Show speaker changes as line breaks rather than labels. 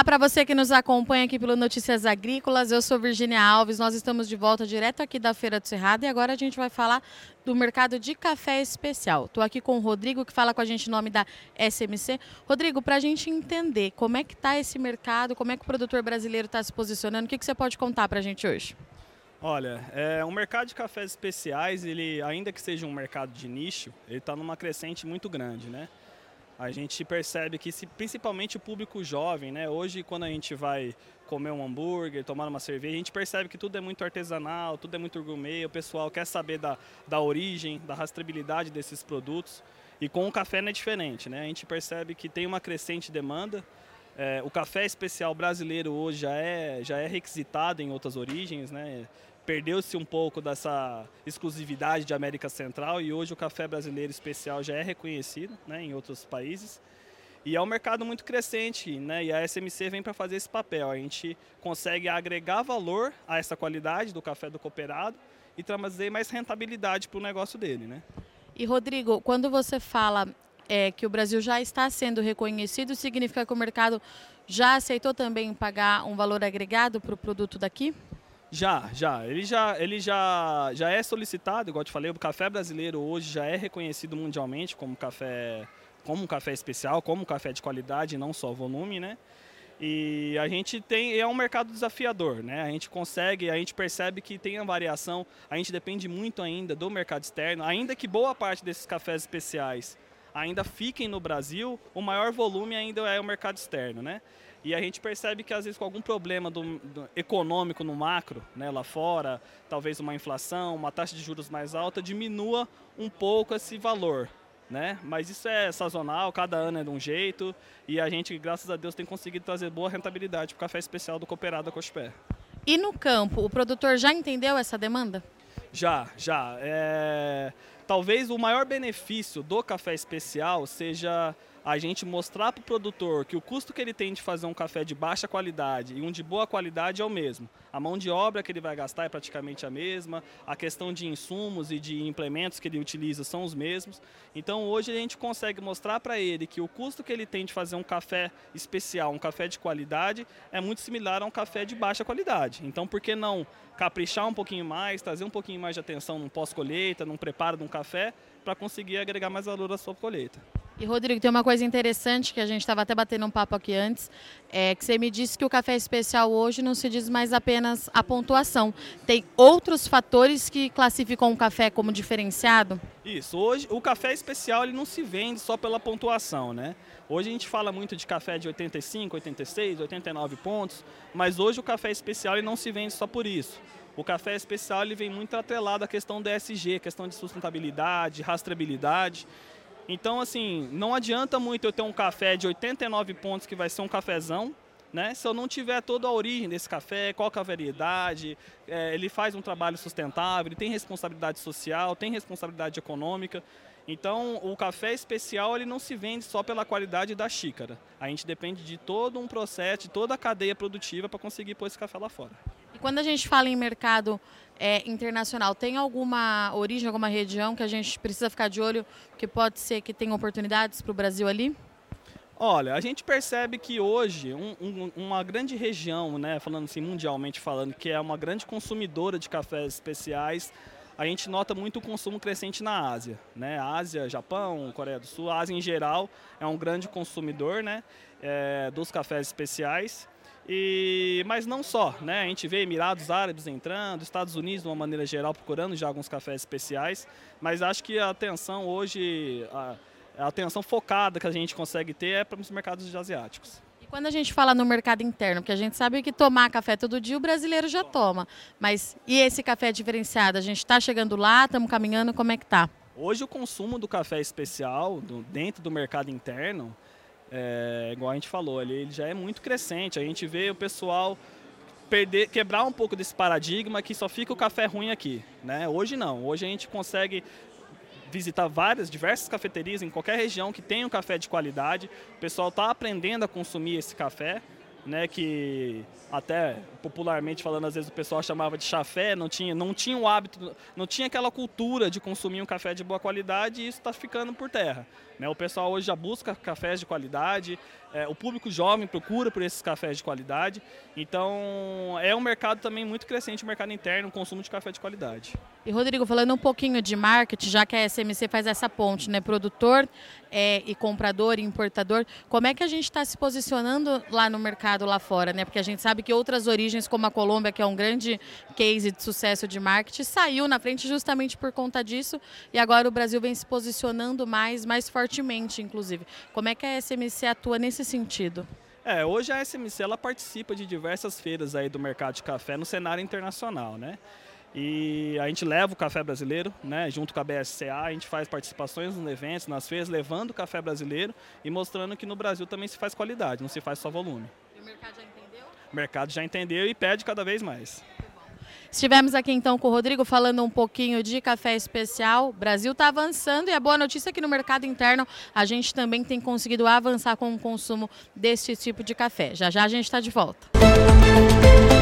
Olá para você que nos acompanha aqui pelo Notícias Agrícolas. Eu sou Virginia Alves. Nós estamos de volta direto aqui da Feira do Cerrado e agora a gente vai falar do mercado de café especial. Estou aqui com o Rodrigo que fala com a gente em nome da SMC. Rodrigo, para a gente entender como é que está esse mercado, como é que o produtor brasileiro está se posicionando, o que, que você pode contar para a gente hoje?
Olha, é, o mercado de cafés especiais, ele, ainda que seja um mercado de nicho, ele está numa crescente muito grande, né? A gente percebe que se, principalmente o público jovem, né? Hoje quando a gente vai comer um hambúrguer, tomar uma cerveja, a gente percebe que tudo é muito artesanal, tudo é muito gourmet, o pessoal quer saber da, da origem, da rastreabilidade desses produtos. E com o café não é diferente, né? A gente percebe que tem uma crescente demanda. É, o café especial brasileiro hoje já é, já é requisitado em outras origens, né? Perdeu-se um pouco dessa exclusividade de América Central e hoje o café brasileiro especial já é reconhecido né, em outros países. E é um mercado muito crescente, né? E a SMC vem para fazer esse papel. A gente consegue agregar valor a essa qualidade do café do cooperado e trazer mais rentabilidade para o negócio dele, né?
E Rodrigo, quando você fala é, que o Brasil já está sendo reconhecido, significa que o mercado já aceitou também pagar um valor agregado para o produto daqui?
Já, já. Ele já, ele já, já é solicitado, igual eu te falei, o café brasileiro hoje já é reconhecido mundialmente como café, como um café especial, como um café de qualidade, não só volume, né? E a gente tem, é um mercado desafiador, né? A gente consegue, a gente percebe que tem a variação, a gente depende muito ainda do mercado externo, ainda que boa parte desses cafés especiais ainda fiquem no Brasil, o maior volume ainda é o mercado externo, né? E a gente percebe que às vezes com algum problema do, do, econômico no macro, né, lá fora, talvez uma inflação, uma taxa de juros mais alta, diminua um pouco esse valor. Né? Mas isso é sazonal, cada ano é de um jeito e a gente, graças a Deus, tem conseguido trazer boa rentabilidade para o café especial do Cooperado da Cochupé.
E no campo, o produtor já entendeu essa demanda?
Já, já. É... Talvez o maior benefício do café especial seja a gente mostrar para o produtor que o custo que ele tem de fazer um café de baixa qualidade e um de boa qualidade é o mesmo. A mão de obra que ele vai gastar é praticamente a mesma, a questão de insumos e de implementos que ele utiliza são os mesmos. Então hoje a gente consegue mostrar para ele que o custo que ele tem de fazer um café especial, um café de qualidade, é muito similar a um café de baixa qualidade. Então por que não caprichar um pouquinho mais, trazer um pouquinho mais de atenção no pós-colheita, no preparo de um café, para conseguir agregar mais valor à sua colheita.
E Rodrigo, tem uma coisa interessante que a gente estava até batendo um papo aqui antes, é que você me disse que o café especial hoje não se diz mais apenas a pontuação. Tem outros fatores que classificam o café como diferenciado?
Isso. Hoje o café especial ele não se vende só pela pontuação, né? Hoje a gente fala muito de café de 85, 86, 89 pontos, mas hoje o café especial ele não se vende só por isso. O café especial ele vem muito atrelado à questão da SG, questão de sustentabilidade, rastreabilidade. Então, assim, não adianta muito eu ter um café de 89 pontos que vai ser um cafezão, né? Se eu não tiver toda a origem desse café, qual é a variedade, é, ele faz um trabalho sustentável, ele tem responsabilidade social, tem responsabilidade econômica. Então, o café especial ele não se vende só pela qualidade da xícara. A gente depende de todo um processo, de toda a cadeia produtiva para conseguir pôr esse café lá fora.
Quando a gente fala em mercado é, internacional, tem alguma origem, alguma região que a gente precisa ficar de olho, que pode ser que tenha oportunidades para o Brasil ali?
Olha, a gente percebe que hoje um, um, uma grande região, né, falando assim mundialmente falando, que é uma grande consumidora de cafés especiais, a gente nota muito o consumo crescente na Ásia, né? Ásia, Japão, Coreia do Sul, Ásia em geral é um grande consumidor, né, é, dos cafés especiais. E, mas não só, né? A gente vê Emirados Árabes entrando, Estados Unidos de uma maneira geral procurando já alguns cafés especiais, mas acho que a atenção hoje, a, a atenção focada que a gente consegue ter é para os mercados asiáticos.
E quando a gente fala no mercado interno, porque a gente sabe que tomar café todo dia o brasileiro já toma, mas e esse café diferenciado? A gente está chegando lá, estamos caminhando, como é que tá?
Hoje o consumo do café especial do, dentro do mercado interno é, igual a gente falou, ele, ele já é muito crescente. A gente vê o pessoal perder, quebrar um pouco desse paradigma que só fica o café ruim aqui. Né? Hoje não. Hoje a gente consegue visitar várias, diversas cafeterias em qualquer região que tenha um café de qualidade. O pessoal está aprendendo a consumir esse café. Né, que até popularmente falando, às vezes o pessoal chamava de chafé, não tinha, não tinha o hábito, não tinha aquela cultura de consumir um café de boa qualidade e isso está ficando por terra. Né? O pessoal hoje já busca cafés de qualidade, é, o público jovem procura por esses cafés de qualidade, então é um mercado também muito crescente, o mercado interno, o consumo de café de qualidade.
E Rodrigo, falando um pouquinho de marketing, já que a SMC faz essa ponte, né, produtor é, e comprador e importador, como é que a gente está se posicionando lá no mercado lá fora, né? Porque a gente sabe que outras origens, como a Colômbia, que é um grande case de sucesso de marketing, saiu na frente justamente por conta disso e agora o Brasil vem se posicionando mais, mais fortemente, inclusive. Como é que a SMC atua nesse sentido?
É, hoje a SMC ela participa de diversas feiras aí do mercado de café no cenário internacional, né? E a gente leva o café brasileiro, né, junto com a BSCA, a gente faz participações nos eventos, nas feiras, levando o café brasileiro e mostrando que no Brasil também se faz qualidade, não se faz só volume.
E o mercado já entendeu?
O mercado já entendeu e pede cada vez mais.
Estivemos aqui então com o Rodrigo falando um pouquinho de café especial. O Brasil está avançando e a boa notícia é que no mercado interno a gente também tem conseguido avançar com o consumo desse tipo de café. Já já a gente está de volta. Música